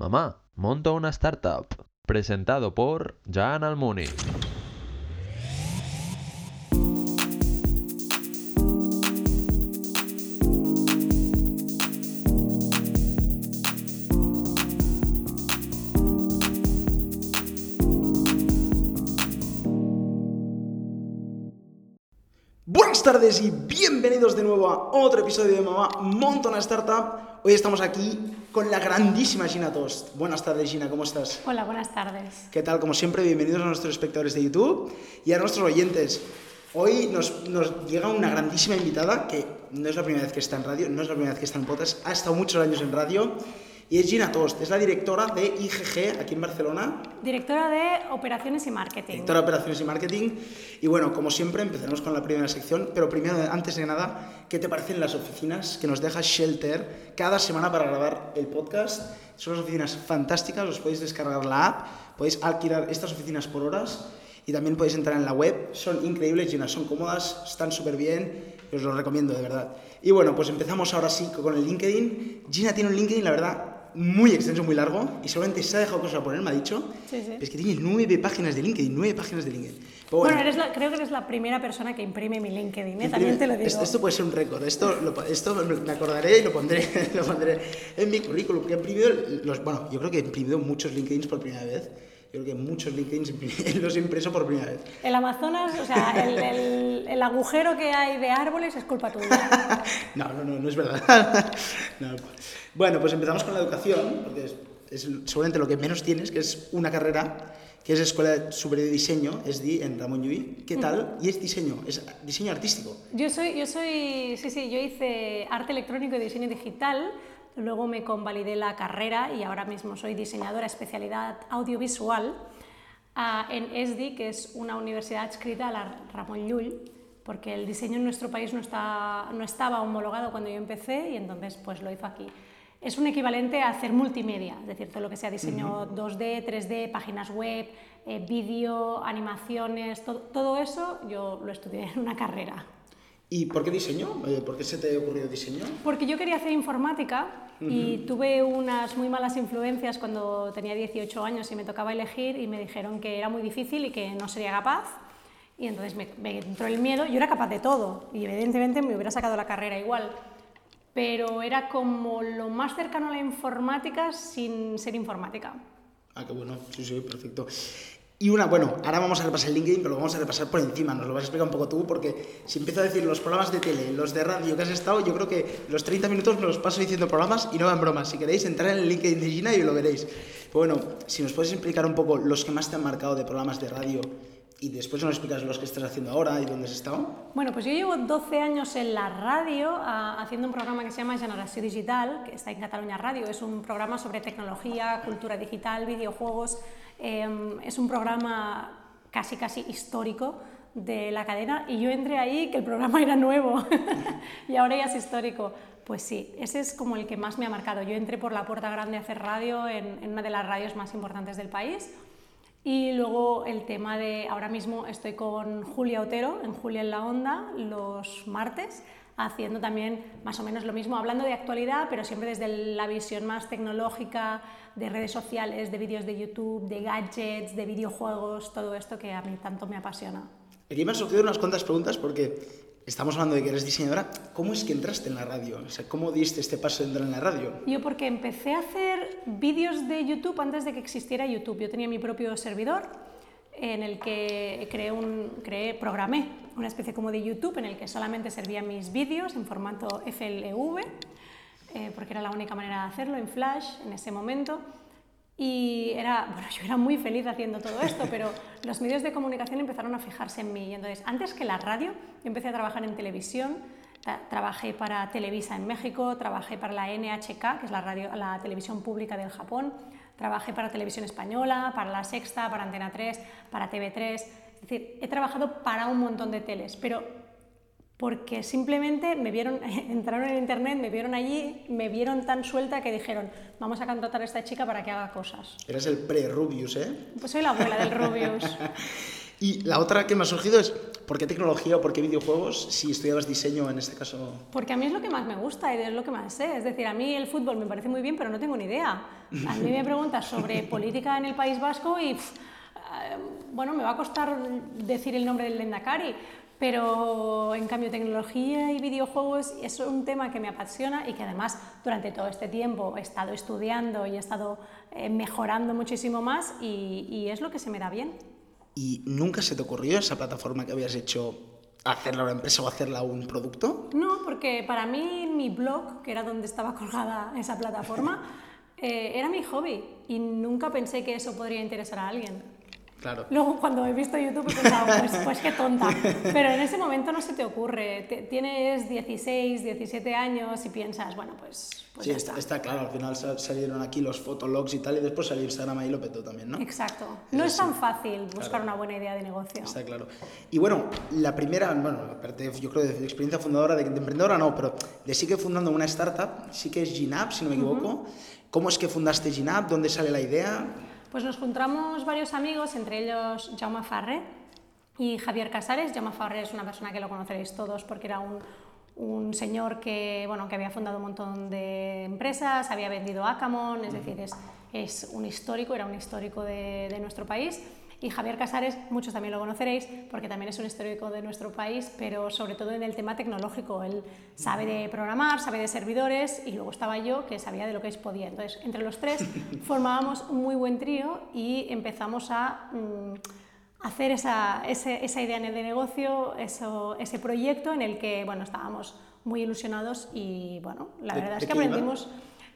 Mamá, monto una startup. Presentado por Jan Almuni. Buenas tardes y bienvenidos de nuevo a otro episodio de Mamá Monta una Startup. Hoy estamos aquí con la grandísima Gina Tost. Buenas tardes Gina, ¿cómo estás? Hola, buenas tardes. ¿Qué tal? Como siempre, bienvenidos a nuestros espectadores de YouTube y a nuestros oyentes. Hoy nos, nos llega una grandísima invitada que no es la primera vez que está en radio, no es la primera vez que está en podcast, ha estado muchos años en radio y es Gina Tost, es la directora de IGG aquí en Barcelona, Directora de Operaciones y Marketing. directora de operaciones y marketing. Y bueno, como siempre, empezaremos con la primera sección, pero primero, antes de nada, ¿qué te parecen las oficinas que nos deja Shelter cada semana para grabar el podcast? Son unas oficinas fantásticas, os podéis descargar la app, podéis alquilar estas oficinas por horas y también podéis entrar en la web. Son increíbles, Gina, son cómodas, están súper bien, os lo recomiendo de verdad. Y bueno, pues empezamos ahora sí con el LinkedIn. Gina tiene un LinkedIn, la verdad, muy extenso, muy largo, y solamente se ha dejado cosas a poner, me ha dicho. Sí, sí. Es que tiene nueve páginas de LinkedIn, nueve páginas de LinkedIn. Pero Bueno, eres la- creo que eres la primera persona que imprime mi LinkedIn, ¿eh? también te lo digo. Esto, esto puede ser un récord, esto, lo esto me acordaré y lo pondré, lo pondré en mi currículum. Que he imprimido los, bueno, yo creo que he imprimido muchos LinkedIns por primera vez. Yo creo que muchos LinkedIns imprim- los he impreso por primera vez. El Amazonas, o sea, el, el- el agujero que hay de árboles es culpa tuya. No, no, no, no es verdad. No. Bueno, pues empezamos con la educación, porque es, es seguramente lo que menos tienes, que es una carrera, que es Escuela Superior de Diseño, SDI, en Ramón Llull. ¿Qué tal? Y es diseño, es diseño artístico. Yo soy, yo soy, sí, sí, yo hice arte electrónico y diseño digital, luego me convalidé la carrera y ahora mismo soy diseñadora especialidad audiovisual ah, en ESDI, que es una universidad adscrita a la Ramón Llull, porque el diseño en nuestro país no, está, no estaba homologado cuando yo empecé y entonces pues lo hizo aquí. Es un equivalente a hacer multimedia, es decir, todo lo que sea diseño 2D, 3D, páginas web, eh, vídeo, animaciones, todo eso yo lo estudié en una carrera. ¿Y por qué diseño? Eh, ¿Por qué se te ha ocurrido diseño? Porque yo quería hacer informática y tuve unas muy malas influencias cuando tenía 18 años y me tocaba elegir y me dijeron que era muy difícil y que no sería capaz. Y entonces me, me entró el miedo. Yo era capaz de todo y evidentemente me hubiera sacado la carrera igual. Pero era como lo más cercano a la informática sin ser informática. Ah, qué bueno, sí, sí, perfecto. Y una, bueno, ahora vamos a repasar el LinkedIn, pero lo vamos a repasar por encima, nos lo vas a explicar un poco tú, porque si empiezo a decir los programas de tele, los de radio que has estado, yo creo que los 30 minutos me los paso diciendo programas y no van bromas. Si queréis, entrar en el LinkedIn de Gina y lo veréis. Pero bueno, si nos puedes explicar un poco los que más te han marcado de programas de radio y después nos explicas los que estás haciendo ahora y dónde has estado. Bueno, pues yo llevo 12 años en la radio ah, haciendo un programa que se llama Generación Digital, que está en Cataluña Radio. Es un programa sobre tecnología, cultura digital, videojuegos. Em, es un programa casi, casi histórico de la cadena y yo entré ahí que el programa era nuevo y ahora ya es histórico. Pues sí, ese es como el que más me ha marcado. Yo entré por la puerta grande a hacer radio en, en una de las radios más importantes del país. Y luego el tema de, ahora mismo estoy con Julia Otero, en Julia en la Onda, los martes, haciendo también más o menos lo mismo, hablando de actualidad, pero siempre desde la visión más tecnológica, de redes sociales, de vídeos de YouTube, de gadgets, de videojuegos, todo esto que a mí tanto me apasiona. Aquí me han surgido unas cuantas preguntas porque estamos hablando de que eres diseñadora. ¿Cómo es que entraste en la radio? O sea, ¿cómo diste este paso de entrar en la radio? Yo porque empecé a hacer vídeos de YouTube antes de que existiera YouTube. Yo tenía mi propio servidor en el que creé, un, creé, programé una especie como de YouTube en el que solamente servían mis vídeos en formato FLV, eh, porque era la única manera de hacerlo en Flash en ese momento. Y era, bueno, yo era muy feliz haciendo todo esto, pero los medios de comunicación empezaron a fijarse en mí. Y entonces, antes que la radio, yo empecé a trabajar en televisión. Tra- Trabajé para Televisa en México, trabajé para la NHK, que es la, radio, la televisión pública del Japón, trabajé para Televisión Española, para La Sexta, para Antena 3, para TV3. Es decir, he trabajado para un montón de teles, pero porque simplemente me vieron, entraron en internet, me vieron allí, me vieron tan suelta que dijeron, vamos a contratar a esta chica para que haga cosas. Eres el pre-Rubius, ¿eh? Pues soy la abuela del Rubius. Y la otra que me ha surgido es, ¿Por qué tecnología o por qué videojuegos si estudiabas diseño en este caso? Porque a mí es lo que más me gusta y es lo que más sé. Es decir, a mí el fútbol me parece muy bien, pero no tengo ni idea. A mí me preguntas sobre política en el País Vasco y, pff, eh, bueno, me va a costar decir el nombre del Lendakari, pero en cambio tecnología y videojuegos es un tema que me apasiona y que además durante todo este tiempo he estado estudiando y he estado eh, mejorando muchísimo más y, y es lo que se me da bien. ¿Y nunca se te ocurrió esa plataforma que habías hecho hacerla una empresa o hacerla un producto? No, porque para mí mi blog, que era donde estaba colgada esa plataforma, eh, era mi hobby y nunca pensé que eso podría interesar a alguien. Claro. Luego, cuando he visto YouTube, he pensado, pues, pues qué tonta. Pero en ese momento no se te ocurre. Te- tienes 16, 17 años y piensas, bueno, pues, pues sí, ya está, está. claro, al final sa- salieron aquí los fotologs y tal, y después salió Instagram ahí y lo petó también, ¿no? Exacto. No es tan fácil buscar una buena idea de negocio. Está claro. Y bueno, la primera, bueno, aparte yo creo de, experiencia fundadora, de, de emprendedora no, pero de sí que fundando una startup, sí que es Ginap, si no me equivoco. ¿Cómo es que fundaste Ginap? ¿Dónde sale la idea? Pues nos juntamos varios amigos, entre ellos Jaume Farre y Javier Casares. Jaume Farre es una persona que lo conoceréis todos porque era un, un señor que, bueno, que había fundado un montón de empresas, había vendido Acamon, es decir, es, es un histórico, era un histórico de, de nuestro país. Y Javier Casares, muchos también lo conoceréis, porque también es un histórico de nuestro país, pero sobre todo en el tema tecnológico. Él sabe de programar, sabe de servidores, y luego estaba yo, que sabía de lo que es podía. Entonces, entre los tres formábamos un muy buen trío y empezamos a mm, hacer esa, ese- esa idea de negocio, eso, ese proyecto en el que bueno, estábamos muy ilusionados y bueno, la ¿De- verdad es que iba? aprendimos.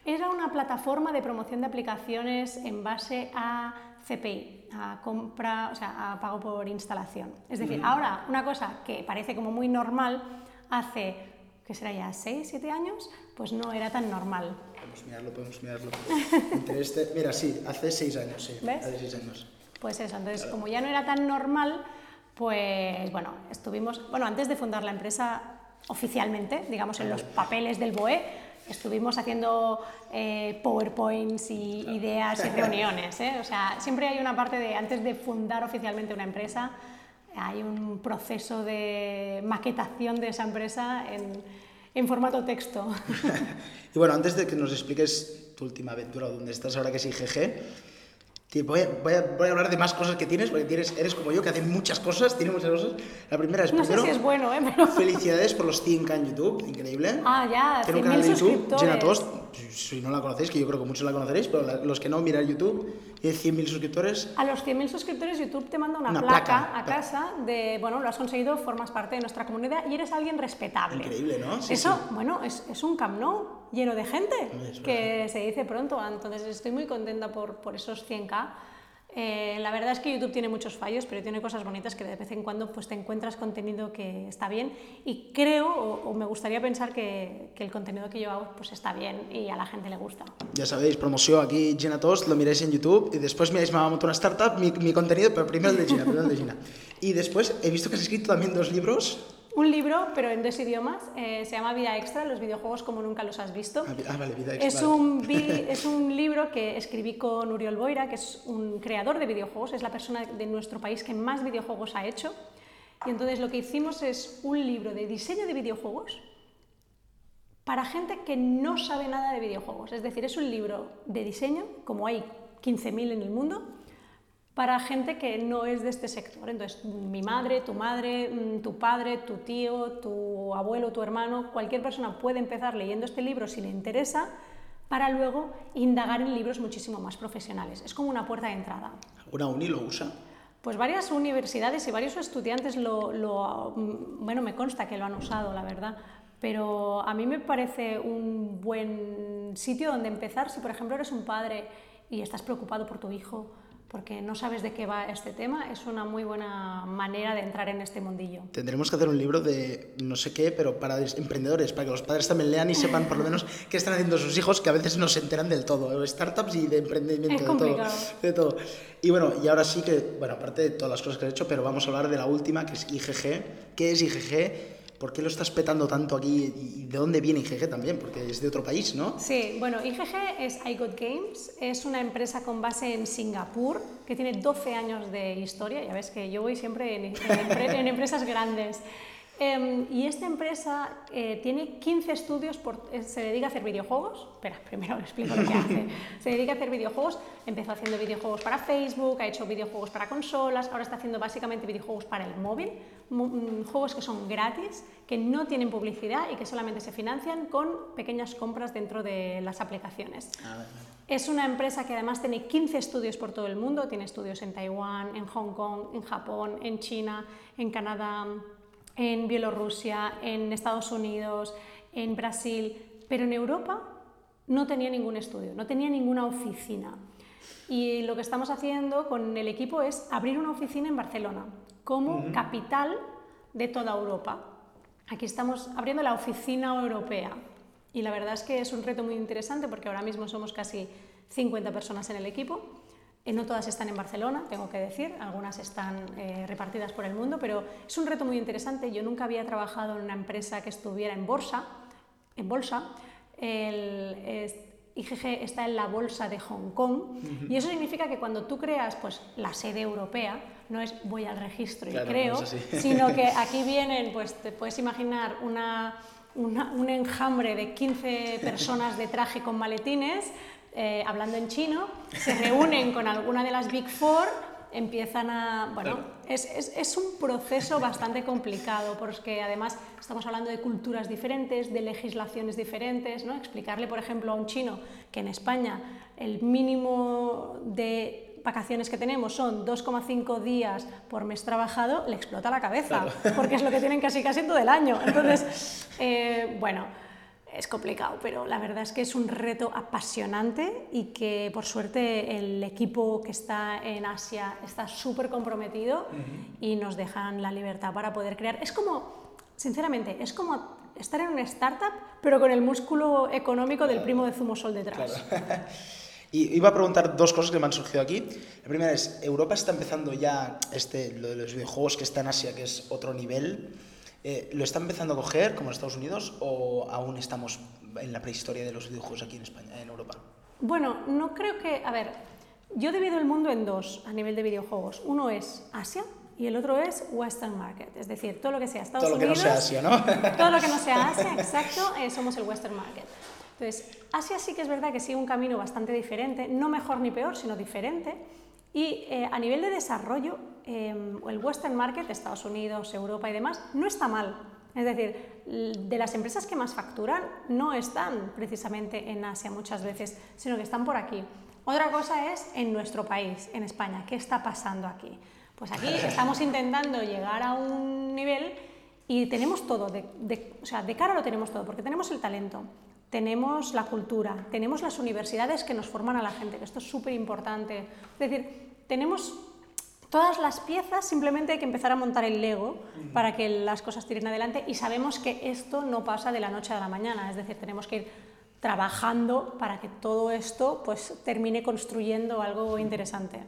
Era una plataforma de promoción de aplicaciones en base a CPI, a compra, o sea, a pago por instalación. Es decir, ahora una cosa que parece como muy normal, hace, ¿qué será ya? ¿6, 7 años? Pues no era tan normal. Podemos mirarlo, podemos mirarlo. Entre este, mira, sí, hace seis años, sí. ¿Ves? Hace seis años. Pues eso, entonces como ya no era tan normal, pues bueno, estuvimos, bueno, antes de fundar la empresa oficialmente, digamos en los papeles del BOE, estuvimos haciendo eh, PowerPoints y ideas y reuniones, ¿eh? o sea, siempre hay una parte de, antes de fundar oficialmente una empresa, hay un proceso de maquetación de esa empresa en, en formato texto. Y bueno, antes de que nos expliques tu última aventura, donde estás ahora que es IGG, voy a, voy, a, voy a hablar de más cosas que tienes, porque tienes, eres como yo, que hace muchas cosas, tiene muchas cosas. La primera es, No sé primero, si es bueno, ¿eh? pero... felicidades por los 100k en YouTube, increíble. Ah, ya, Tiene un 100.000 canal de YouTube. Jenna Toast, si- no la conocéis, que yo creo que muchos la conoceréis, pero la- los que no, mirar YouTube, tiene 100.000 suscriptores. A los 100.000 suscriptores YouTube te manda una, Una placa, placa. a casa de, bueno, lo has conseguido, formas parte de nuestra comunidad y eres alguien respetable. Increíble, ¿no? Sí, Eso, sí. bueno, es, es un Camp Nou lleno de gente, Es que se dice pronto, entonces estoy muy contenta por, por esos 100k. Eh, la verdad es que YouTube tiene muchos fallos, pero tiene cosas bonitas que de vez en cuando pues, te encuentras contenido que está bien y creo o, me gustaría pensar que, el contenido que yo hago pues, está bien y a la gente le gusta. Ya sabéis, promoción aquí Gina Toast, lo miráis en YouTube y después miráis Mamá Monta una startup, mi, mi contenido, pero primero el de Gina, primero el de Gina. Y después he visto que has escrito también dos libros. Un libro, pero en dos idiomas, eh, se llama Vida Extra, los videojuegos como nunca los has visto. Ah, ah, vale, vida Es extra. un, vi- es un libro que escribí con Uriol Boira, que es un creador de videojuegos, es la persona de nuestro país que más videojuegos ha hecho. Y entonces lo que hicimos es un libro de diseño de videojuegos para gente que no sabe nada de videojuegos. Es decir, es un libro de diseño, como hay 15.000 en el mundo, para gente que no es de este sector. Entonces, mi madre, tu madre, mm, tu padre, tu tío, tu abuelo, tu hermano, cualquier persona puede empezar leyendo este libro si le interesa para luego indagar en libros muchísimo más profesionales. Es como una puerta de entrada. ¿Una uni lo usa? Pues varias universidades y varios estudiantes lo, lo- mm, bueno, me consta que lo han usado, la verdad, pero a mí me parece un buen sitio donde empezar si, por ejemplo, eres un padre y estás preocupado por tu hijo porque no sabes de qué va este tema, es una muy buena manera de entrar en este mundillo. Tendremos que hacer un libro de no sé qué, pero para emprendedores, para que los padres también lean y sepan por lo menos qué están haciendo sus hijos, que a veces no se enteran del todo, de startups y de emprendimiento, Es de todo, de todo. Y bueno, y ahora sí que, bueno, aparte de todas las cosas que has hecho, pero vamos a hablar de la última, que es IGG. ¿Qué es IGG? ¿Por qué lo estás petando tanto aquí y de dónde viene IGG también? Porque es de otro país, ¿no? Sí, bueno, IGG es iGod Games, es una empresa con base en Singapur que tiene 12 años de historia, ya ves que yo voy siempre en, en empresas grandes. Em, y esta empresa eh, tiene 15 estudios, por, eh, se dedica a hacer videojuegos. Espera, primero explico lo que hace. Se dedica a hacer videojuegos, empezó haciendo videojuegos para Facebook, ha hecho videojuegos para consolas, ahora está haciendo básicamente videojuegos para el móvil, mm, juegos que son gratis, que no tienen publicidad y que solamente se financian con pequeñas compras dentro de las aplicaciones. Ah, es una empresa que además tiene 15 estudios por todo el mundo, tiene estudios en Taiwán, en Hong Kong, en Japón, en China, en Canadá en Bielorrusia, en Estados Unidos, en Brasil, pero en Europa no tenía ningún estudio, no tenía ninguna oficina. Y lo que estamos haciendo con el equipo es abrir una oficina en Barcelona como capital de toda Europa. Aquí estamos abriendo la oficina europea y la verdad es que es un reto muy interesante porque ahora mismo somos casi 50 personas en el equipo no todas están en Barcelona, tengo que decir, algunas están eh, repartidas por el mundo, pero es un reto muy interesante. Yo nunca había trabajado en una empresa que estuviera en bolsa. En bolsa. El, IGG está en la bolsa de Hong Kong y eso significa que cuando tú creas pues, la sede europea, no es voy al registro y creo, sino que aquí vienen, pues te puedes imaginar una, un enjambre de 15 personas de traje con maletines eh, hablando en chino, se reúnen con alguna de las Big Four, empiezan a... Bueno, es, es, es, un proceso bastante complicado, porque además estamos hablando de culturas diferentes, de legislaciones diferentes, ¿no? Explicarle, por ejemplo, a un chino que en España el mínimo de vacaciones que tenemos son 2,5 días por mes trabajado, le explota la cabeza, porque es lo que tienen casi casi todo el año. Entonces, eh, bueno es complicado, pero la verdad es que es un reto apasionante y que por suerte el equipo que está en Asia está súper comprometido y nos dejan la libertad para poder crear. Es como, sinceramente, es como estar en una startup, pero con el músculo económico del primo de Zumosol detrás. Y iba a preguntar dos cosas que me han surgido aquí. La primera es, Europa está empezando ya este, lo de los videojuegos que está en Asia, que es otro nivel. Eh, ¿Lo está empezando a coger como en Estados Unidos o aún estamos en la prehistoria de los videojuegos aquí en España, en Europa? Bueno, no creo que. A ver, yo divido el mundo en dos a nivel de videojuegos. Uno es Asia y el otro es Western Market, es decir, todo lo que sea Estados Unidos. Todo lo que no sea Asia, ¿no? todo lo que no sea Asia, exacto, eh, somos el Western Market. Entonces, Asia sí que es verdad que sigue un camino bastante diferente, no mejor ni peor, sino diferente. Y eh, a nivel de desarrollo, Em, el Western Market, Estados Unidos, Europa y demás, no está mal. Es decir, de las empresas que más facturan no están precisamente en Asia muchas veces, sino que están por aquí. Otra cosa es en nuestro país, en España, ¿qué está pasando aquí? Pues aquí estamos intentando llegar a un nivel y tenemos todo, de, o sea, de cara lo tenemos todo, porque tenemos el talento, tenemos la cultura, tenemos las universidades que nos forman a la gente, que esto es súper importante. Es decir, tenemos todas las piezas, simplemente hay que empezar a montar el Lego para que las cosas tiren adelante y sabemos que esto no pasa de la noche a la mañana, es decir, tenemos que ir trabajando para que todo esto pues termine construyendo algo interesante.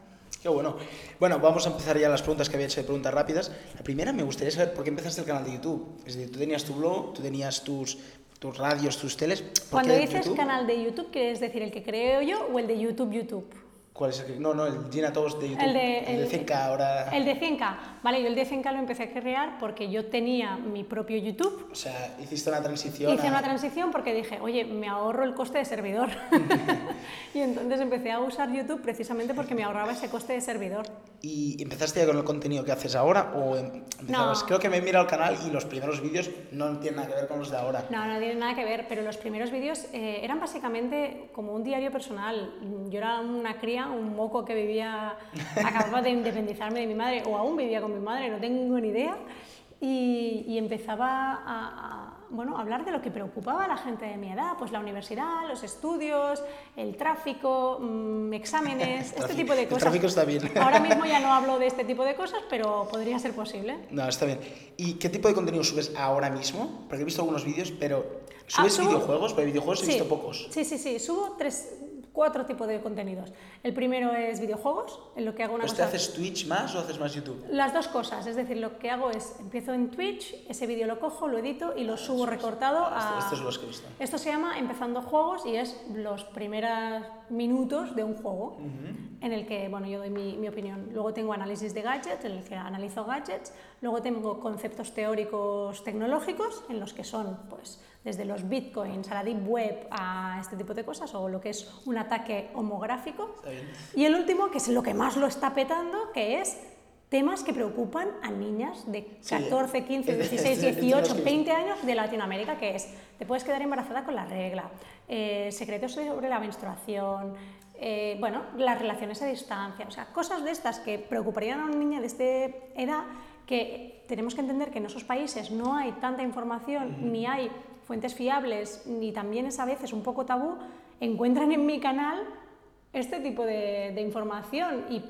Qué bueno. Bueno, vamos a empezar ya las preguntas que había hecho de preguntas rápidas. La primera me gustaría saber por qué empezaste el canal de YouTube. Es decir, tú tenías tu blog, tú tenías tus, tus radios, tus teles. Cuando dices canal de YouTube, ¿quieres decir el que creo yo o el de YouTube YouTube? ¿Cuál es el No, no, el Gina Toast de YouTube. El de, el, 100K ahora. El de 100K. Vale, yo el de 100K lo empecé a crear porque yo tenía mi propio YouTube. O sea, hiciste una transición. Hice una transición porque dije, oye, me ahorro el coste de servidor. y entonces empecé a usar YouTube precisamente porque me ahorraba ese coste de servidor. ¿Y empezaste ya con el contenido que haces ahora o em, empezabas? Creo que me he mirado el canal y los primeros vídeos no tienen nada que ver con los de ahora. No, no tienen nada que ver, pero los primeros vídeos eh, eran básicamente como un diario personal. Yo era una cría un moco que vivía, acababa de independizarme de mi madre, o aún vivía con mi madre, no tengo ni idea, y, empezaba a, bueno, hablar de lo que preocupaba a la gente de mi edad, pues la universidad, los estudios, el tráfico, mm, exámenes, este tipo de cosas. El tráfico está bien. Ahora mismo ya no hablo de este tipo de cosas, pero podría ser posible. No, está bien. ¿Y qué tipo de contenido subes ahora mismo? Porque he visto algunos vídeos, pero ¿subes ah, videojuegos? Porque videojuegos he visto pocos. Sí, sí, sí. Subo tres, cuatro tipos de contenidos. El primero es videojuegos, en lo que hago una ¿Pues cosa... te haces Twitch más o haces más YouTube? Las dos cosas, es decir, lo que hago es, empiezo en Twitch, ese vídeo lo cojo, lo edito y lo subo recortado a... Estos son los que visto. Esto se llama Empezando Juegos y es los primeros minutos de un juego en el que bueno, yo doy mi, mi opinión. Luego tengo análisis de gadgets, en el que analizo gadgets. Luego tengo conceptos teóricos tecnológicos, en los que son pues, desde los bitcoins a la deep web a este tipo de cosas, o lo que es un ataque homográfico. Bien. Y el último, que es lo que más lo está petando, que es temas que preocupan a niñas de Sí. 14, 15, Este- 16, este- este 18, los que- 20 años de Latinoamérica, que es, te puedes quedar embarazada con la regla, eh, secretos sobre la menstruación, eh, bueno, las relaciones a distancia, o sea, cosas de estas que preocuparían a una niña de esta edad que tenemos que entender que en esos países no hay tanta información, ni hay fuentes fiables, ni también es a veces un poco tabú, encuentran en mi canal este tipo de, de información y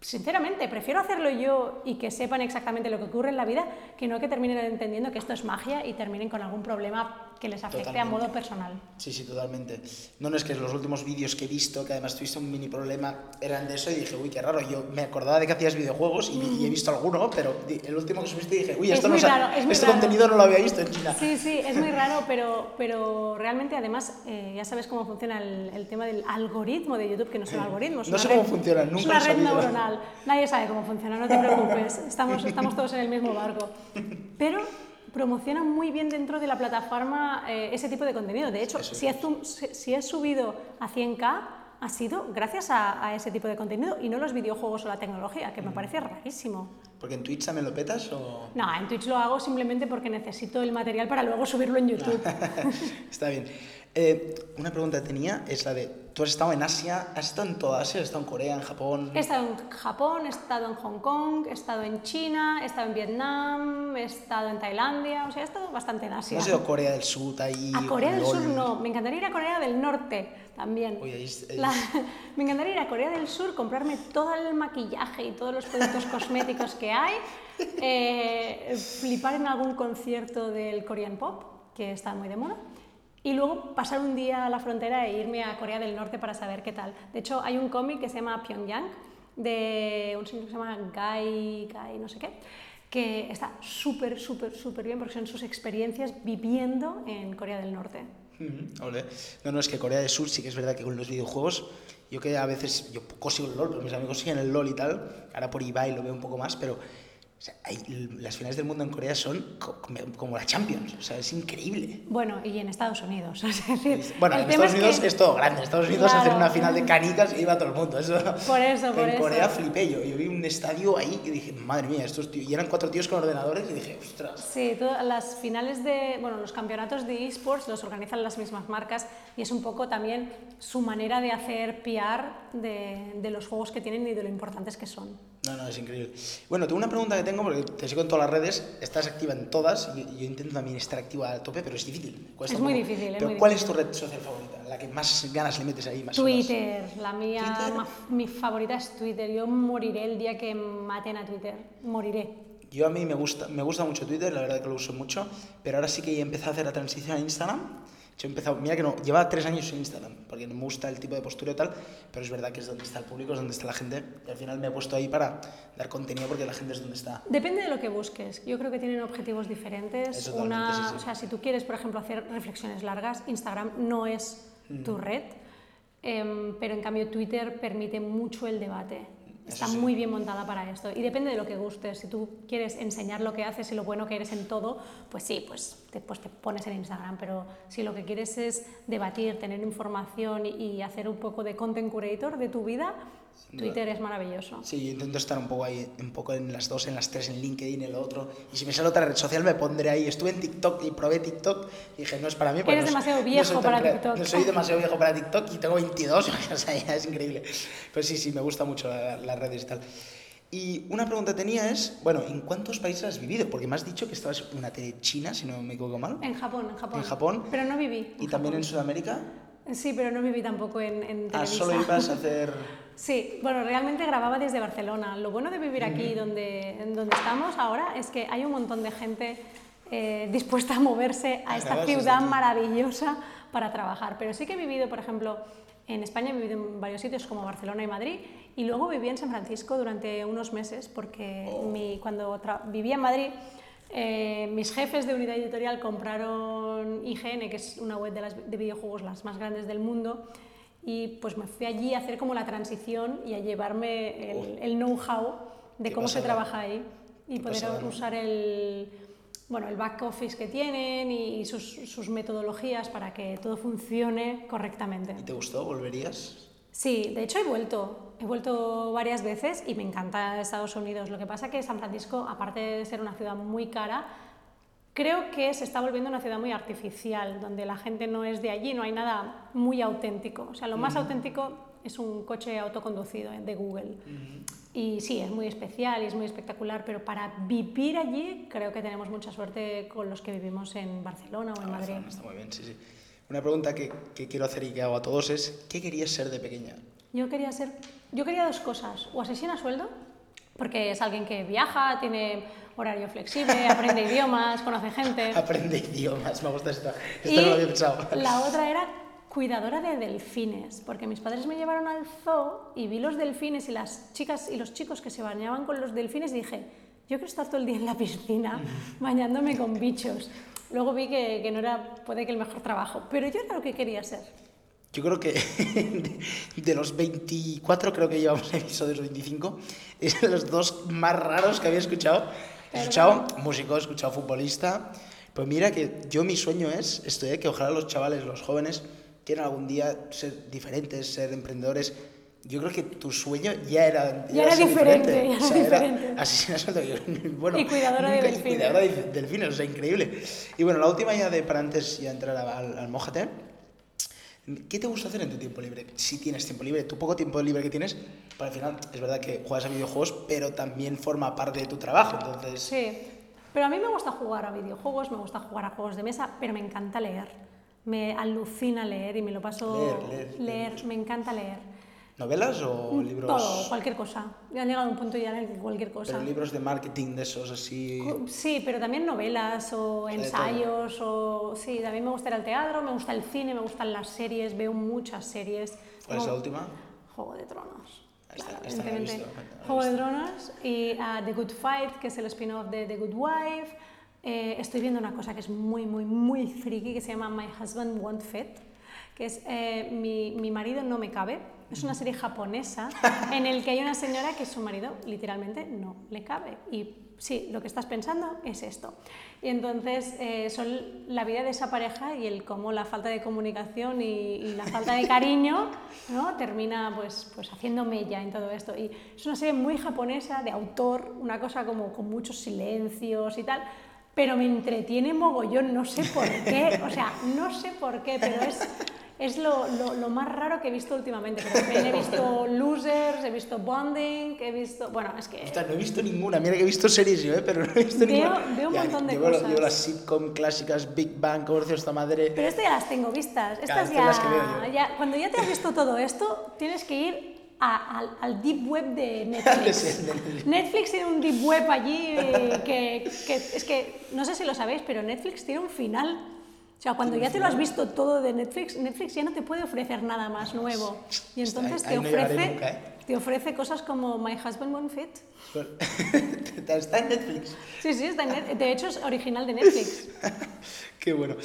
sinceramente prefiero hacerlo yo y que sepan exactamente lo que ocurre en la vida que no que terminen entendiendo que esto es magia y terminen con algún problema que les afecte a Totalmente. modo personal. Sí, sí, totalmente. No, no, es que los últimos vídeos que he visto, que además tuviste un mini problema, eran de eso y dije, uy, qué raro. Yo me acordaba de que hacías videojuegos y, y he visto alguno, pero el último que subiste dije, uy, Es esto no muy sa- raro, es muy este raro. contenido no lo había visto en China. Sí, sí, es muy raro, pero, pero realmente además eh, ya sabes cómo funciona el, el tema del algoritmo de YouTube, que no son algoritmos. No sé red- cómo funciona, Es nunca una lo red neuronal. Nadie sabe cómo funciona, no te preocupes. Estamos, estamos todos en el mismo barco. Pero promociona muy bien dentro de la plataforma eh, ese tipo de contenido. De hecho, Eso si he, si subido a 100k, ha sido gracias a, a ese tipo de contenido y no los videojuegos o la tecnología, que me parece rarísimo. Porque en Twitch también lo petas o... No, en Twitch lo hago simplemente porque necesito el material para luego subirlo en YouTube. Está bien. Eh, una pregunta que tenía es la de, tú has estado en Asia, has estado en toda Asia, has estado en Corea, en Japón... He estado en Japón, he estado en Hong Kong, he estado en China, he estado en Vietnam, he estado en Tailandia, o sea, he estado bastante en Asia. ¿No has ido a Corea del Sur ahí? A Corea del? Sur no, me encantaría ir a Corea del Norte también. Uy, ahí es- ahí La- me encantaría ir a Corea del Sur, comprarme todo el maquillaje y todos los productos cosméticos que hay, eh, flipar en algún concierto del Korean Pop, que está muy de moda, y luego pasar un día a la frontera e irme a Corea del Norte para saber qué tal. De hecho, hay un cómic que se llama Pyongyang, de un señor que se llama Guy, Guy no sé qué, que está súper, súper, súper bien porque son sus experiencias viviendo en Corea del Norte. Ujú, ole. No, no, es que Corea del Sur sí que es verdad que con los videojuegos, yo que a veces, yo poco sigo el LOL, pero mis amigos siguen el LOL y tal, ahora por Ibai lo veo un poco más, pero o sea, hay- las finales del mundo en Corea son co- como la Champions, o sea, es increíble. Bueno, y en Estados Unidos. Es decir, Bueno, en Estados Unidos que- es todo grande. En Estados Unidos Claro. hacer una final de canicas y iba todo el mundo. Eso. Por eso, por en eso. Corea flipé yo. Yo vi un estadio ahí que dije, madre mía, estos tíos. Y eran cuatro tíos con ordenadores y dije, ostras. Sí, todas las finales de, bueno, los campeonatos de esports los organizan las mismas marcas y es un poco también su manera de hacer PR de, de los juegos que tienen y de lo importantes que son. No, no, es increíble. Bueno, tengo una pregunta que tengo porque te sigo en todas las redes, estás activa en todas y yo, yo intento también estar activa a tope, pero es difícil. cuesta Es muy poco. difícil, Pero muy ¿cuál difícil. es tu red social favorita? La que más ganas le metes ahí, más horas? Twitter, la mía, ¿Twitter? ma- mi favorita es Twitter. Yo moriré el día que maten a Twitter. Moriré. Yo a mí me gusta, me gusta mucho Twitter, la verdad que lo uso mucho, pero ahora sí que he empezado a hacer la transición a Instagram. Yo he empezado, mira que no, lleva tres años en Instagram, porque no me gusta el tipo de postura y tal, pero es verdad que es donde está el público, es donde está la gente, y al final me he puesto ahí para dar contenido porque la gente es donde está. Depende de lo que busques. Yo creo que tienen objetivos diferentes. Una, sí, sí. O sea, si tú quieres, por ejemplo, hacer reflexiones largas, Instagram no es tu red, em, pero en cambio Twitter permite mucho el debate. Está sí. muy bien montada para esto y depende de lo que gustes. Si tú quieres enseñar lo que haces y lo bueno que eres en todo, pues sí, pues te, pues te pones en Instagram. Pero si lo que quieres es debatir, tener información y, hacer un poco de content curator de tu vida. Twitter es maravilloso. Sí, yo intento estar un poco ahí, un poco en las dos, en las tres, en LinkedIn, en el otro, y si me sale otra red social me pondré ahí. Estuve en TikTok y probé TikTok y dije, no es para mí. porque Eres no demasiado viejo para TikTok. No soy demasiado viejo para TikTok y tengo 22, o sea, ya es increíble. Pero sí, sí, me gusta mucho la- las redes y tal. Y una pregunta tenía es, bueno, ¿en cuántos países has vivido? Porque me has dicho que estabas en una tele china, si no me equivoco mal, En Japón, en Japón. En Japón. Pero no viví. y también en. Sudamérica. Sí, pero no viví tampoco en, en Ah, Televisa. solo ibas a hacer... Sí, bueno, realmente grababa desde Barcelona. Lo bueno de vivir aquí, donde, en donde estamos ahora, es que hay un montón de gente eh, dispuesta a moverse a esta Grabarse ciudad maravillosa para trabajar. Pero sí que he vivido, por ejemplo, En España he vivido en varios sitios como Barcelona y Madrid y luego viví en San Francisco durante unos meses porque mi- cuando vivía en Madrid eh, mis jefes de unidad editorial compraron IGN, que es una web de, las, de videojuegos las más grandes del mundo, y pues me fui allí a hacer como la transición y a llevarme el, el know-how de cómo se trabaja ahí y poder usar el, bueno, el back office que tienen y, sus, sus metodologías para que todo funcione correctamente. ¿Y te gustó? ¿Volverías? Sí, de hecho he vuelto. He vuelto varias veces y me encanta Estados Unidos. Lo que pasa que San Francisco, aparte de ser una ciudad muy cara, creo que se está volviendo una ciudad muy artificial, donde la gente no es de allí, no hay nada muy auténtico. O sea, lo más auténtico es un coche autoconducido eh, de Google. Y sí, es muy especial y es muy espectacular, pero para vivir allí creo que tenemos mucha suerte con los que vivimos en Barcelona o en Madrid. Barcelona Está muy bien, sí, sí. Una pregunta que, que quiero hacer y que hago a todos es, ¿qué querías ser de pequeña? Yo quería ser, yo quería dos cosas, o asesina a sueldo, porque es alguien que viaja, tiene horario flexible, aprende idiomas, conoce gente. Aprende idiomas, me gusta esta. Y Esta no lo había pensado. la otra era cuidadora de delfines, porque mis padres me llevaron al zoo y vi los delfines y las chicas y los chicos que se bañaban con los delfines y dije, yo quiero estar todo el día en la piscina bañándome con bichos. Luego vi que, que no era, puede que el mejor trabajo, pero yo era lo que quería ser. Yo creo que de, los 24, creo que llevamos episodios 25, es de los dos más raros que había escuchado. He escuchado músico, he escuchado futbolista. Pues mira que yo mi sueño es estudiar que ojalá los chavales, los jóvenes, quieran algún día ser diferentes, ser emprendedores. Yo creo que tu sueño ya era, Ya era ser diferente, ya era O sea, diferente. asesina a sueldo. Yo, Bueno, Y cuidadora de delfines. cuidadora de delfines, o sea, increíble. Y bueno, la última ya de para antes ya entrar al, al Mójate. ¿Qué te gusta hacer en tu tiempo libre? Si tienes tiempo libre, tu poco tiempo libre que tienes, para al final es verdad que juegas a videojuegos, pero también forma parte de tu trabajo, entonces... Sí, pero a mí me gusta jugar a videojuegos, me gusta jugar a juegos de mesa, pero me encanta leer. Me alucina leer y me lo paso... Leer, leer, leer me encanta leer. ¿Novelas o libros? Todo, cualquier cosa. Ya han llegado a un punto ya en el que cualquier cosa. Pero libros de marketing de esos así... Sí, pero también novelas o ensayos o... Sí, también me gusta ir al teatro, me gusta el cine, me gustan las series, veo muchas series. ¿Cuál es la última? Juego de Tronos. Esta- claro, esta evidentemente. visto, Juego de. Tronos y ah, The Good Fight, que es el spin-off de The Good Wife. Eh, estoy viendo una cosa que es muy, muy, muy friki, que se llama My Husband Won't Fit, que es eh, mi, mi marido no me cabe. Es una serie japonesa en el que hay una señora que su marido literalmente no le cabe. Y sí, lo que estás pensando es esto. Y entonces eh, son la vida de esa pareja y el cómo la falta de comunicación y, y la falta de cariño ¿no? termina pues, pues haciendo mella en todo esto. Y es una serie muy japonesa, de autor, una cosa como con muchos silencios y tal, pero me entretiene mogollón, no sé por qué, o sea, no sé por qué, pero es, es lo, lo, lo más raro que he visto últimamente. Pero también he visto Losers, he visto Bonding, he visto... Bueno, es que... No he visto ninguna, mira que he visto series yo, ¿eh? pero no he visto Veo- ninguna. veo un montón de cosas. Llevo las sitcom clásicas, Big Bang, Comercio esta madre... Pero esto ya las tengo vistas. Estas estas ya, las que veo yo. ya- Cuando ya te has visto todo esto, tienes que ir a- al, al deep web de Netflix. Netflix tiene un deep web allí que, que es que, no sé si lo sabéis, pero Netflix tiene un final. O sea, cuando ya te lo has visto todo de Netflix, Netflix ya no te puede ofrecer nada más nuevo. Y entonces te ofrece, ¿eh? te ofrece cosas como My Husband Won't Fit. Está en Netflix. Sí, sí, está en Net- de hecho es original de Netflix. Qué bueno.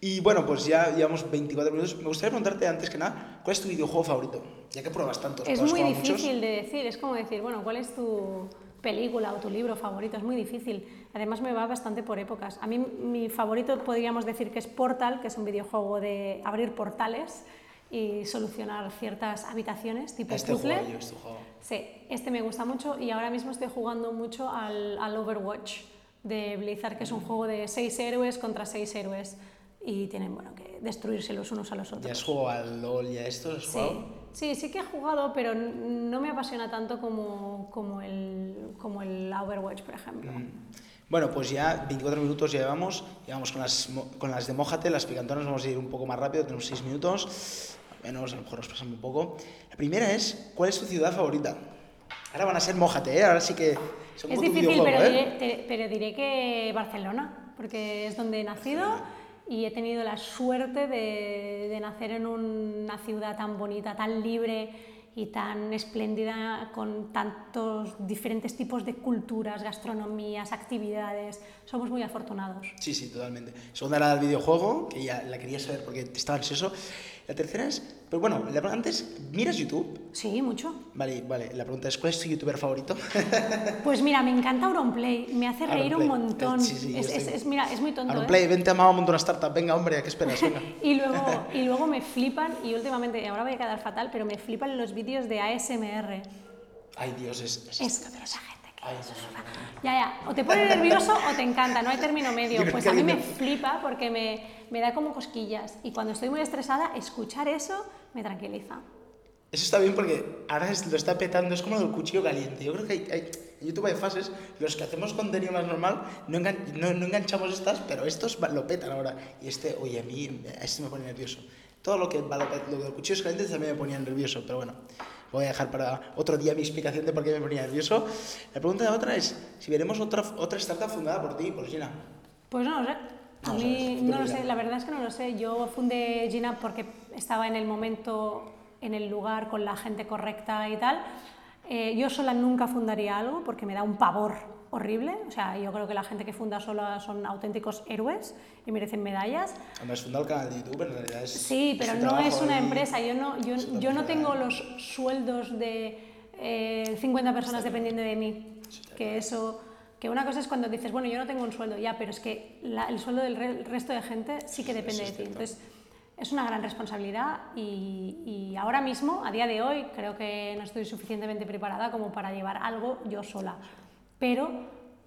Y bueno, pues ya llevamos 24 minutos. Me gustaría preguntarte antes que nada, ¿cuál es tu videojuego favorito? Ya que pruebas tantos, Es muy muchos. difícil de decir, es como decir, bueno, ¿cuál es tu película o tu libro favorito? Es muy difícil. Además me va bastante por épocas. A mí mi favorito podríamos decir que es Portal, que es un videojuego de abrir portales y solucionar ciertas habitaciones tipo Este puzzle. juego, yo este juego. Sí, este me gusta mucho y ahora mismo estoy jugando mucho al, al Overwatch de Blizzard, que es un juego de seis héroes contra seis héroes y tienen bueno, que destruirse los unos a los otros. ¿Ya has jugado al LOL y a esto? ¿Has Sí, jugado? sí, sí que he jugado, pero no me apasiona tanto como, como, el, como el Overwatch, por ejemplo. Bueno, pues ya 24 minutos ya llevamos. Llevamos con las, con las de Mójate, las picantonas, vamos a ir un poco más rápido, tenemos 6 minutos. Menos, a lo mejor nos pasamos un poco. La primera es, ¿cuál es tu ciudad favorita? Ahora van a ser Mójate, ¿eh? Ahora sí que... Es, un Es difícil, pero, ¿eh? diré, te- pero diré que Barcelona, porque es donde he nacido y he tenido la suerte de, de nacer en una ciudad tan bonita, tan libre y tan espléndida con tantos diferentes tipos de culturas, gastronomías, actividades. Somos muy afortunados. Sí, sí, totalmente. Segunda era el videojuego, que ya la quería saber porque estaba ansioso. La tercera es, pero bueno, la pregunta antes, ¿miras YouTube? Sí, mucho. Vale, vale. La pregunta es, ¿cuál es tu youtuber favorito? Pues mira, me encanta Auronplay, me hace reír un Auronplay. montón. Sí, sí, es, es- estoy- es- mira, es muy tonto. ¿eh? Auronplay, vente a Mama startup. Venga, hombre, ¿a qué esperas? Venga. Y luego, y luego me flipan, y últimamente, ahora voy a quedar fatal, pero me flipan los vídeos de ASMR. Ay, Dios, es... es- Es esa gente que Ay. Ya, ya, o te pone nervioso o te encanta, no hay término medio. Pues a mí me flipa porque me, me da como cosquillas. Y cuando estoy muy estresada, escuchar eso me tranquiliza. Eso está bien porque ahora lo está petando, es como lo del cuchillo caliente. Yo creo que hay, hay- en YouTube hay fases, los que hacemos contenido más normal no, engan- no, no enganchamos estas, pero estos lo petan ahora. Y este, oye, a mí a este me pone nervioso. Todo lo que va lo, del cuchillo caliente también me ponía nervioso, pero bueno, voy a dejar para otro día mi explicación de por qué me ponía nervioso. La pregunta de otra es si veremos otra, otra startup fundada por ti, por Gina. Pues no lo sé. A mí no lo sé, la verdad es que no lo sé. Yo fundé Gina porque estaba en el momento, en el lugar, con la gente correcta y tal. Eh, yo sola nunca fundaría algo porque me da un pavor horrible. O sea, yo creo que la gente que funda sola son auténticos héroes y merecen medallas. Además, fundado el canal de YouTube, en realidad es. Sí, pero no es una empresa. Yo no, yo, yo no tengo los sueldos de eh, 50 personas dependiendo de mí. Que eso, que una cosa es cuando dices, bueno, yo no tengo un sueldo, ya, pero es que la- el sueldo del re- resto de gente sí que depende de ti. Entonces, es una gran responsabilidad y, y ahora mismo, a día de hoy, creo que no estoy suficientemente preparada como para llevar algo yo sola. Pero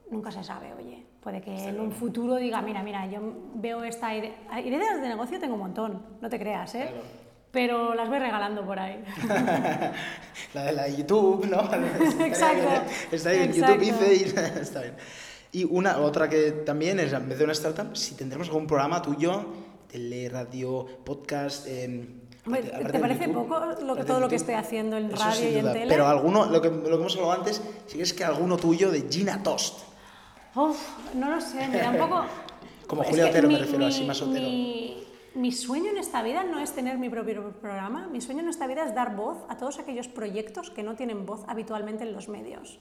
nunca se sabe, oye. Puede que en un futuro diga, mira, mira, yo veo esta idea. Ideas de negocio tengo un montón, no te creas, ¿eh? Claro. Pero las voy regalando por ahí. La de la YouTube, ¿no? Exacto, Está bien, exacto. YouTube hice y está bien. Y una otra que también es, en vez de una startup, si tendremos algún programa tuyo, tele, radio, podcast... eh, ¿te parece YouTube, poco lo que- todo lo que estoy haciendo en eso radio y en tele? Pero alguno, lo que, lo que hemos hablado antes, si crees que alguno tuyo de Gina Toast, Uf, no lo sé, me da un poco... Como Es Julia que Otero me mi- refiero, así mi- más Otero. Mi, mi sueño en esta vida no es tener mi propio programa, mi sueño en esta vida es dar voz a todos aquellos proyectos que no tienen voz habitualmente en los medios.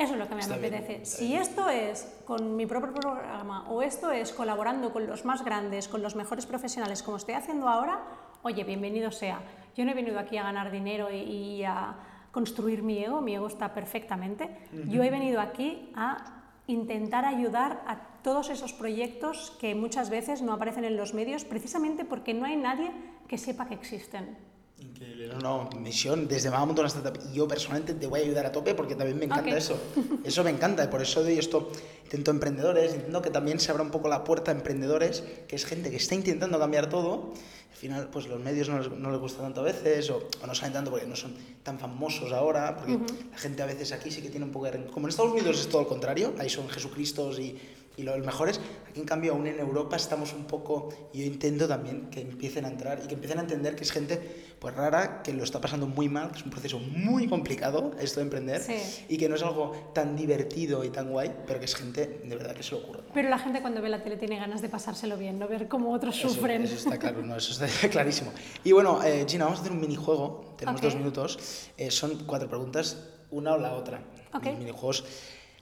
Eso es lo que me bien, apetece. si bien. esto es con mi propio programa o esto es colaborando con los más grandes, con los mejores profesionales, como estoy haciendo ahora, oye, bienvenido sea. Yo no he venido aquí a ganar dinero y, y a construir mi ego, mi ego está perfectamente. Yo he venido aquí a intentar ayudar a todos esos proyectos que muchas veces no aparecen en los medios precisamente porque no hay nadie que sepa que existen. Increíble, no, no, misión desde Mama Montona Startup. Y yo personalmente te voy a ayudar a tope porque también me encanta Ok. eso. Eso me encanta, y por eso doy esto. Intento emprendedores, intento que también se abra un poco la puerta a emprendedores, que es gente que está intentando cambiar todo. Al final, pues los medios no les, no les gusta tanto a veces, o, o no saben tanto porque no son tan famosos ahora, porque la gente a veces aquí sí que tiene un poco de... Como en Estados Unidos es todo lo contrario, ahí son Jesucristos y, y los mejores. Aquí, en cambio, aún en Europa estamos un poco. Yo intento también que empiecen a entrar y que empiecen a entender que es gente pues rara, que lo está pasando muy mal, que es un proceso muy complicado esto de emprender Sí. y que no es algo tan divertido y tan guay, pero que es gente de verdad que se lo ocurre. Pero la gente cuando ve la tele tiene ganas de pasárselo bien, no ver cómo otros Eso- sufren. Eso, está claro, no, eso está clarísimo. Y bueno, eh, Gina, vamos a hacer un minijuego. Tenemos Ok. dos minutos. Eh, son cuatro preguntas, una o la otra. Ok. Los minijuegos.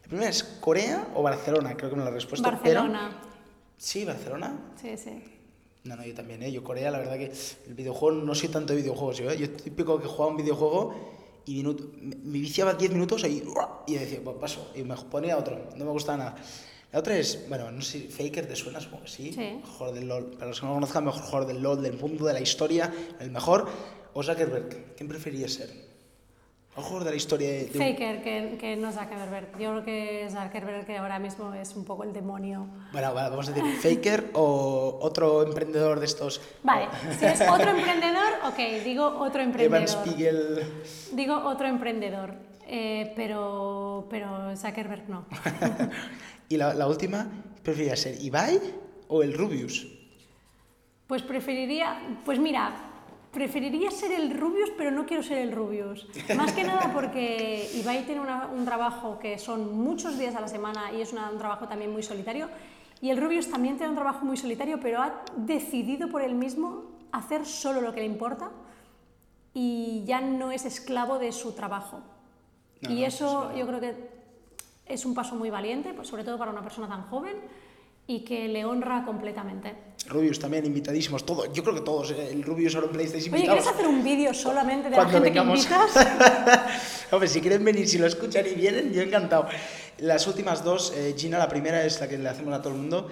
La primera es Corea o Barcelona, creo que me la he respuesto. pero- Barcelona. Sí, Barcelona. Sí, sí. No, no, yo también, ¿eh? Yo Corea, la verdad que el videojuego, no soy tanto de videojuegos, yo, ¿eh? Yo típico que jugaba un videojuego y minuto, me viciaba 10 minutos ahí, ¡ruah! y decía, pues paso, y me ponía otro, no me gustaba nada. La otra es, bueno, no sé, Faker, ¿te suena? Supongo que sí. Sí. Jugador del LoL, para los que no lo conozcan, mejor del LoL, del mundo, de la historia, el mejor. O Zuckerberg, ¿quién preferirías ser? ¿El jugador de la historia de, de un- Faker, que, que no Zuckerberg. Yo creo que Zuckerberg que ahora mismo es un poco el demonio. Bueno, vamos a decir Faker o otro emprendedor de estos. Vale, si es otro emprendedor, ok, digo otro Evan emprendedor. Spiegel. Digo otro emprendedor, eh, pero, pero Zuckerberg no. y la, la última, ¿preferirías ser Ibai o el Rubius? Pues preferiría, pues mira, preferiría ser el Rubius, pero no quiero ser el Rubius. Más que nada porque Ibai tiene una- un trabajo que son muchos días a la semana y es una- un trabajo también muy solitario. Y el Rubius también tiene un trabajo muy solitario, pero ha decidido por él mismo hacer solo lo que le importa y ya no es esclavo de su trabajo. No, y no, eso yo creo que es un paso muy valiente, pues sobre todo para una persona tan joven y que le honra completamente. Rubius también, invitadísimos, todos. Yo creo que todos, eh, el Rubius ahora en PlayStation Oye, invitados. ¿quieres hacer un vídeo solamente de Cuando la gente vengamos. que invitas? Hombre, si quieren venir, si lo escuchan y vienen, yo encantado. Las últimas dos, eh, Gina, la primera es la que le hacemos a todo el mundo.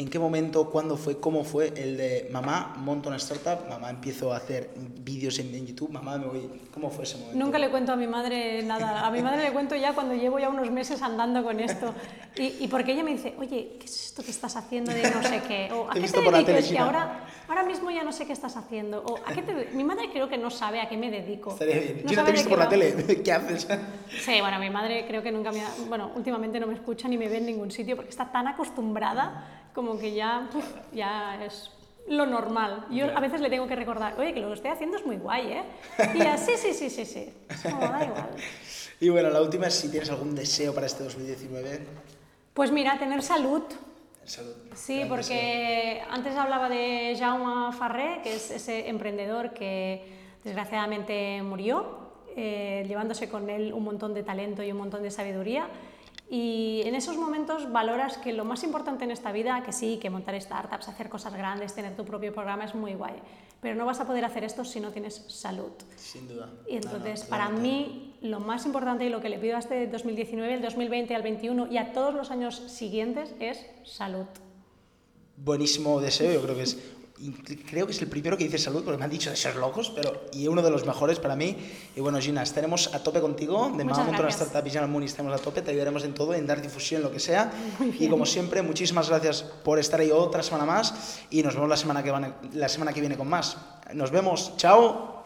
¿En qué momento, cuándo fue, cómo fue el de mamá, monto una startup, mamá, empiezo a hacer vídeos en, en YouTube, mamá, me voy... ¿Cómo fue ese momento? Nunca le cuento a mi madre nada. A mi madre le cuento ya cuando llevo ya unos meses andando con esto. Y, y porque ella me dice, oye, ¿qué es esto que estás haciendo de no sé qué? O, ¿a qué te dedicas? Gina. ahora, ahora mismo ya no sé qué estás haciendo. O, ¿a qué te de-?". Mi madre creo que no sabe a qué me dedico. Estaría bien. No Gina, sabe te he visto por la va. tele, ¿qué haces? Sí, bueno, mi madre creo que nunca me ha... Bueno, últimamente no me escucha ni me ve en ningún sitio porque está tan acostumbrada como que ya, puf, ya es lo normal. Yo a veces le tengo que recordar, oye, que lo que estoy haciendo es muy guay, ¿eh? Y ya, sí, sí, sí, sí, sí. Es como, da igual. Y bueno, la última es si tienes algún deseo para este 2019. Pues mira, tener salud. Salud. Sí, porque antes hablaba de Jaume Farré, que es ese emprendedor que desgraciadamente murió, eh, llevándose con él un montón de talento y un montón de sabiduría. Y en esos momentos valoras que lo más importante en esta vida, que sí, que montar startups, hacer cosas grandes, tener tu propio programa es muy guay, pero no vas a poder hacer esto si no tienes salud. Sin duda. Y entonces, No, no, para mí, lo más importante y lo que le pido a este 2019, el 2020, al 21 y a todos los años siguientes es salud. buenísimo deseo, yo creo que es creo que es el primero que dice salud porque me han dicho de ser locos, pero y uno de los mejores para mí. Y bueno, Gina, estaremos a tope contigo, de Mamá Montona. Startup y Mooney estaremos a tope, te ayudaremos en todo, en dar difusión, lo que sea. Y como siempre, muchísimas gracias por estar ahí otra semana más y nos vemos la semana que, van- la semana que viene con más. Nos vemos, chao.